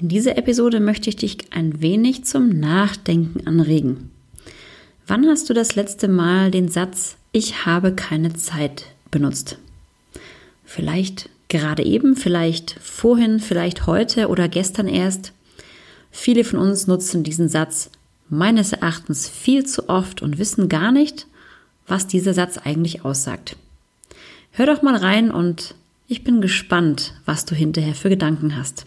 In dieser Episode möchte ich dich ein wenig zum Nachdenken anregen. Wann hast du das letzte Mal den Satz Ich habe keine Zeit benutzt? Vielleicht gerade eben, vielleicht vorhin, vielleicht heute oder gestern erst. Viele von uns nutzen diesen Satz meines Erachtens viel zu oft und wissen gar nicht, was dieser Satz eigentlich aussagt. Hör doch mal rein und ich bin gespannt, was du hinterher für Gedanken hast.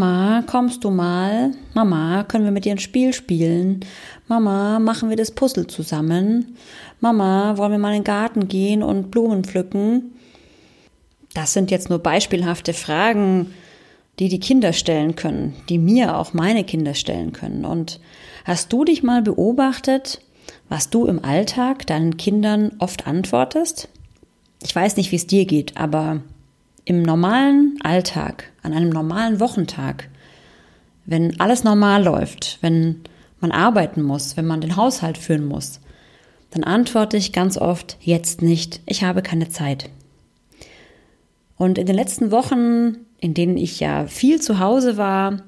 Mama, kommst du mal? Mama, können wir mit dir ein Spiel spielen? Mama, machen wir das Puzzle zusammen? Mama, wollen wir mal in den Garten gehen und Blumen pflücken? Das sind jetzt nur beispielhafte Fragen, die die Kinder stellen können, die mir auch meine Kinder stellen können. Und hast du dich mal beobachtet, was du im Alltag deinen Kindern oft antwortest? Ich weiß nicht, wie es dir geht, aber im normalen Alltag, an einem normalen Wochentag, wenn alles normal läuft, wenn man arbeiten muss, wenn man den Haushalt führen muss, dann antworte ich ganz oft jetzt nicht, ich habe keine Zeit. Und in den letzten Wochen, in denen ich ja viel zu Hause war,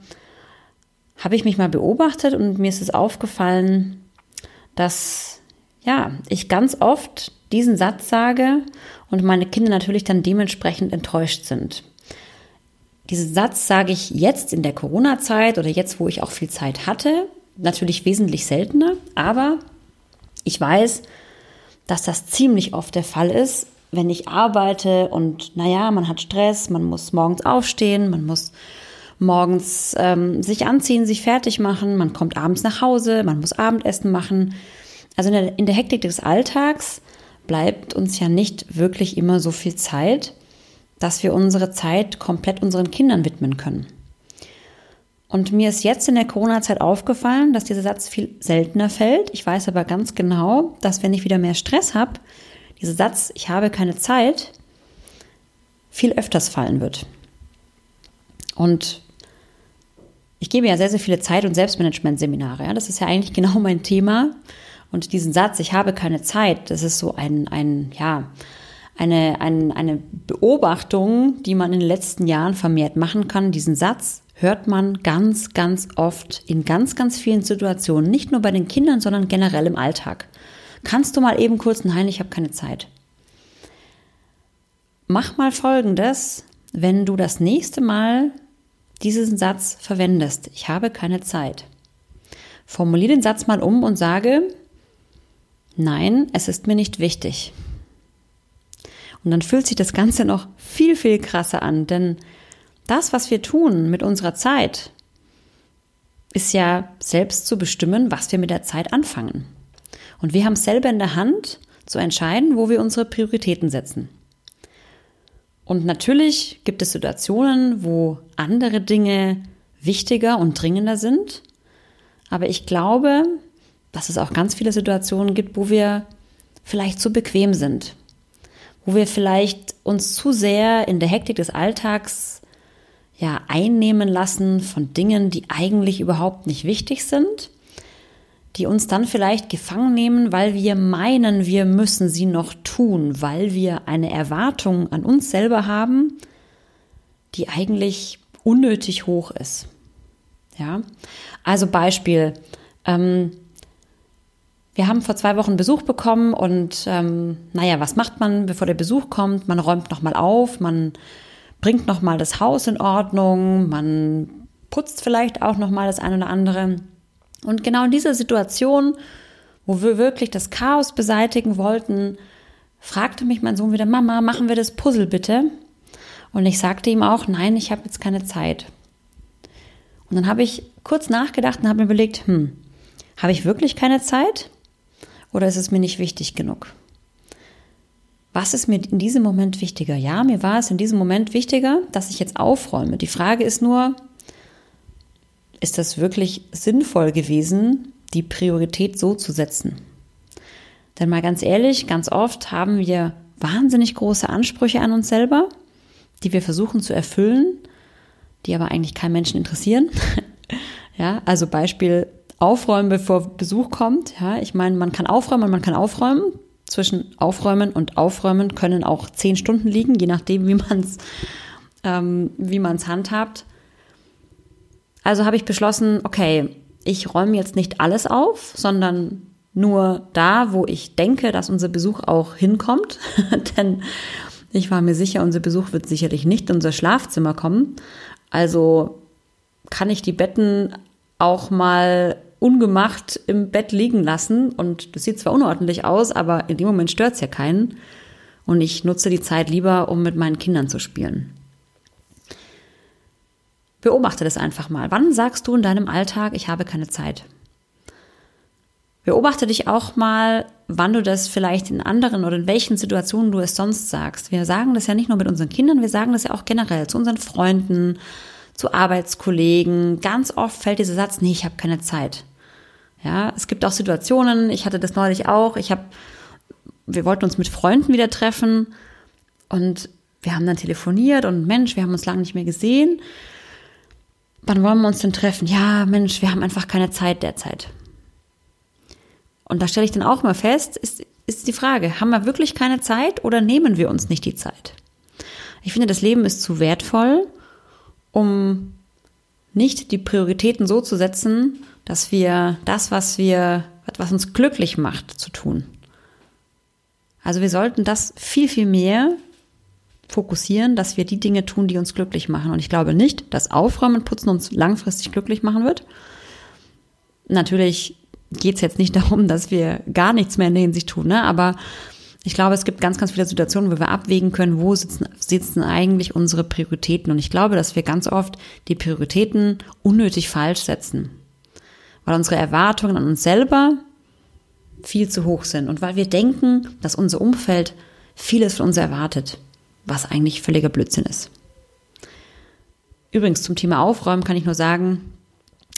habe ich mich mal beobachtet und mir ist es aufgefallen, dass ja, ich ganz oft diesen Satz sage und meine Kinder natürlich dann dementsprechend enttäuscht sind. Diesen Satz sage ich jetzt in der Corona-Zeit oder jetzt, wo ich auch viel Zeit hatte, natürlich wesentlich seltener, aber ich weiß, dass das ziemlich oft der Fall ist, wenn ich arbeite und naja, man hat Stress, man muss morgens aufstehen, man muss morgens ähm, sich anziehen, sich fertig machen, man kommt abends nach Hause, man muss Abendessen machen. Also in der, in der Hektik des Alltags bleibt uns ja nicht wirklich immer so viel Zeit, dass wir unsere Zeit komplett unseren Kindern widmen können. Und mir ist jetzt in der Corona-Zeit aufgefallen, dass dieser Satz viel seltener fällt. Ich weiß aber ganz genau, dass wenn ich wieder mehr Stress habe, dieser Satz, ich habe keine Zeit, viel öfters fallen wird. Und ich gebe ja sehr, sehr viele Zeit- und Selbstmanagement-Seminare. Ja? Das ist ja eigentlich genau mein Thema. Und diesen Satz, ich habe keine Zeit, das ist so ein, ein ja, eine, ein, eine Beobachtung, die man in den letzten Jahren vermehrt machen kann. Diesen Satz hört man ganz, ganz oft in ganz, ganz vielen Situationen, nicht nur bei den Kindern, sondern generell im Alltag. Kannst du mal eben kurz, nein, ich habe keine Zeit. Mach mal Folgendes, wenn du das nächste Mal diesen Satz verwendest. Ich habe keine Zeit. Formulier den Satz mal um und sage, Nein, es ist mir nicht wichtig. Und dann fühlt sich das Ganze noch viel, viel krasser an, denn das, was wir tun mit unserer Zeit, ist ja selbst zu bestimmen, was wir mit der Zeit anfangen. Und wir haben selber in der Hand zu entscheiden, wo wir unsere Prioritäten setzen. Und natürlich gibt es Situationen, wo andere Dinge wichtiger und dringender sind. Aber ich glaube, dass es auch ganz viele Situationen gibt, wo wir vielleicht zu bequem sind, wo wir vielleicht uns zu sehr in der Hektik des Alltags ja einnehmen lassen von Dingen, die eigentlich überhaupt nicht wichtig sind, die uns dann vielleicht gefangen nehmen, weil wir meinen, wir müssen sie noch tun, weil wir eine Erwartung an uns selber haben, die eigentlich unnötig hoch ist. Ja, also Beispiel. Ähm, wir haben vor zwei Wochen Besuch bekommen und ähm, naja, was macht man, bevor der Besuch kommt? Man räumt nochmal auf, man bringt nochmal das Haus in Ordnung, man putzt vielleicht auch nochmal das eine oder andere. Und genau in dieser Situation, wo wir wirklich das Chaos beseitigen wollten, fragte mich mein Sohn wieder, Mama, machen wir das Puzzle bitte? Und ich sagte ihm auch, nein, ich habe jetzt keine Zeit. Und dann habe ich kurz nachgedacht und habe mir überlegt, hm, habe ich wirklich keine Zeit? Oder ist es mir nicht wichtig genug? was ist mir in diesem Moment wichtiger? Ja, mir war es in diesem Moment wichtiger, dass ich jetzt aufräume. Die Frage ist nur, ist das wirklich sinnvoll gewesen, die Priorität so zu setzen? Denn mal ganz ehrlich, ganz oft haben wir wahnsinnig große Ansprüche an uns selber, die wir versuchen zu erfüllen, die aber eigentlich keinen Menschen interessieren. ja, also Beispiel aufräumen, bevor Besuch kommt. Ja, ich meine, man kann aufräumen und man kann aufräumen. Zwischen Aufräumen und Aufräumen können auch zehn Stunden liegen, je nachdem, wie man es ähm, handhabt. Also habe ich beschlossen, okay, ich räume jetzt nicht alles auf, sondern nur da, wo ich denke, dass unser Besuch auch hinkommt. Denn ich war mir sicher, unser Besuch wird sicherlich nicht in unser Schlafzimmer kommen. Also kann ich die Betten auch mal ungemacht im Bett liegen lassen. Und das sieht zwar unordentlich aus, aber in dem Moment stört es ja keinen. Und ich nutze die Zeit lieber, um mit meinen Kindern zu spielen. Beobachte das einfach mal. Wann sagst du in deinem Alltag, ich habe keine Zeit? Beobachte dich auch mal, wann du das vielleicht in anderen oder in welchen Situationen du es sonst sagst. Wir sagen das ja nicht nur mit unseren Kindern, wir sagen das ja auch generell zu unseren Freunden, zu Arbeitskollegen. Ganz oft fällt dieser Satz, nee, ich habe keine Zeit. Ja, es gibt auch Situationen, ich hatte das neulich auch, ich habe, wir wollten uns mit Freunden wieder treffen und wir haben dann telefoniert und Mensch, wir haben uns lange nicht mehr gesehen wann wollen wir uns denn treffen? Ja, Mensch, wir haben einfach keine Zeit derzeit. Und da stelle ich dann auch mal fest, ist, ist die Frage, haben wir wirklich keine Zeit oder nehmen wir uns nicht die Zeit? Ich finde, das Leben ist zu wertvoll, um nicht die Prioritäten so zu setzen, dass wir das, was wir, was uns glücklich macht, zu tun. Also wir sollten das viel, viel mehr fokussieren, dass wir die Dinge tun, die uns glücklich machen. Und ich glaube nicht, dass Aufräumen und Putzen uns langfristig glücklich machen wird. Natürlich geht es jetzt nicht darum, dass wir gar nichts mehr in der Hinsicht tun, ne? aber ich glaube, es gibt ganz, ganz viele Situationen, wo wir abwägen können, wo sitzen, sitzen eigentlich unsere Prioritäten. Und ich glaube, dass wir ganz oft die Prioritäten unnötig falsch setzen, weil unsere Erwartungen an uns selber viel zu hoch sind und weil wir denken, dass unser Umfeld vieles von uns erwartet was eigentlich völliger Blödsinn ist. Übrigens zum Thema Aufräumen kann ich nur sagen,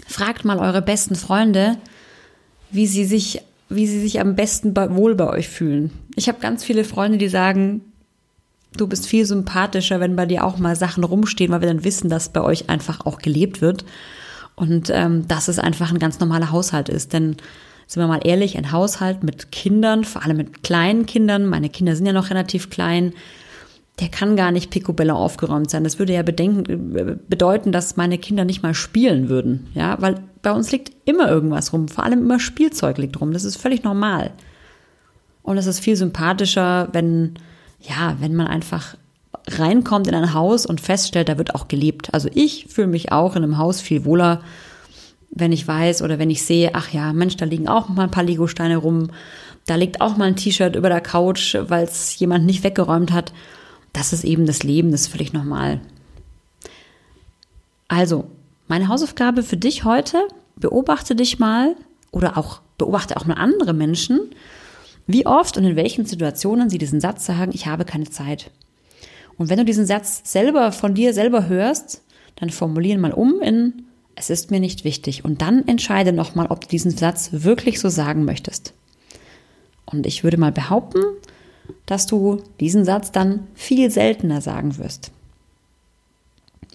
fragt mal eure besten Freunde, wie sie sich, wie sie sich am besten wohl bei euch fühlen. Ich habe ganz viele Freunde, die sagen, du bist viel sympathischer, wenn bei dir auch mal Sachen rumstehen, weil wir dann wissen, dass bei euch einfach auch gelebt wird und ähm, dass es einfach ein ganz normaler Haushalt ist. Denn sind wir mal ehrlich, ein Haushalt mit Kindern, vor allem mit kleinen Kindern, meine Kinder sind ja noch relativ klein, der kann gar nicht picobello aufgeräumt sein. Das würde ja bedenken, bedeuten, dass meine Kinder nicht mal spielen würden. Ja, weil bei uns liegt immer irgendwas rum. Vor allem immer Spielzeug liegt rum. Das ist völlig normal. Und es ist viel sympathischer, wenn, ja, wenn man einfach reinkommt in ein Haus und feststellt, da wird auch gelebt. Also ich fühle mich auch in einem Haus viel wohler, wenn ich weiß oder wenn ich sehe, ach ja, Mensch, da liegen auch mal ein paar Legosteine rum. Da liegt auch mal ein T-Shirt über der Couch, weil es jemand nicht weggeräumt hat das ist eben das Leben, das ist völlig normal. Also, meine Hausaufgabe für dich heute, beobachte dich mal oder auch beobachte auch mal andere Menschen, wie oft und in welchen Situationen sie diesen Satz sagen, ich habe keine Zeit. Und wenn du diesen Satz selber von dir selber hörst, dann formulieren mal um in es ist mir nicht wichtig und dann entscheide nochmal, ob du diesen Satz wirklich so sagen möchtest. Und ich würde mal behaupten, dass du diesen Satz dann viel seltener sagen wirst.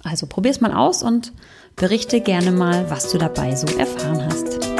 Also probier's mal aus und berichte gerne mal, was du dabei so erfahren hast.